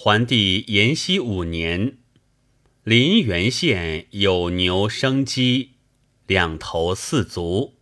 桓帝延熙五年，临原县有牛生鸡，两头四足。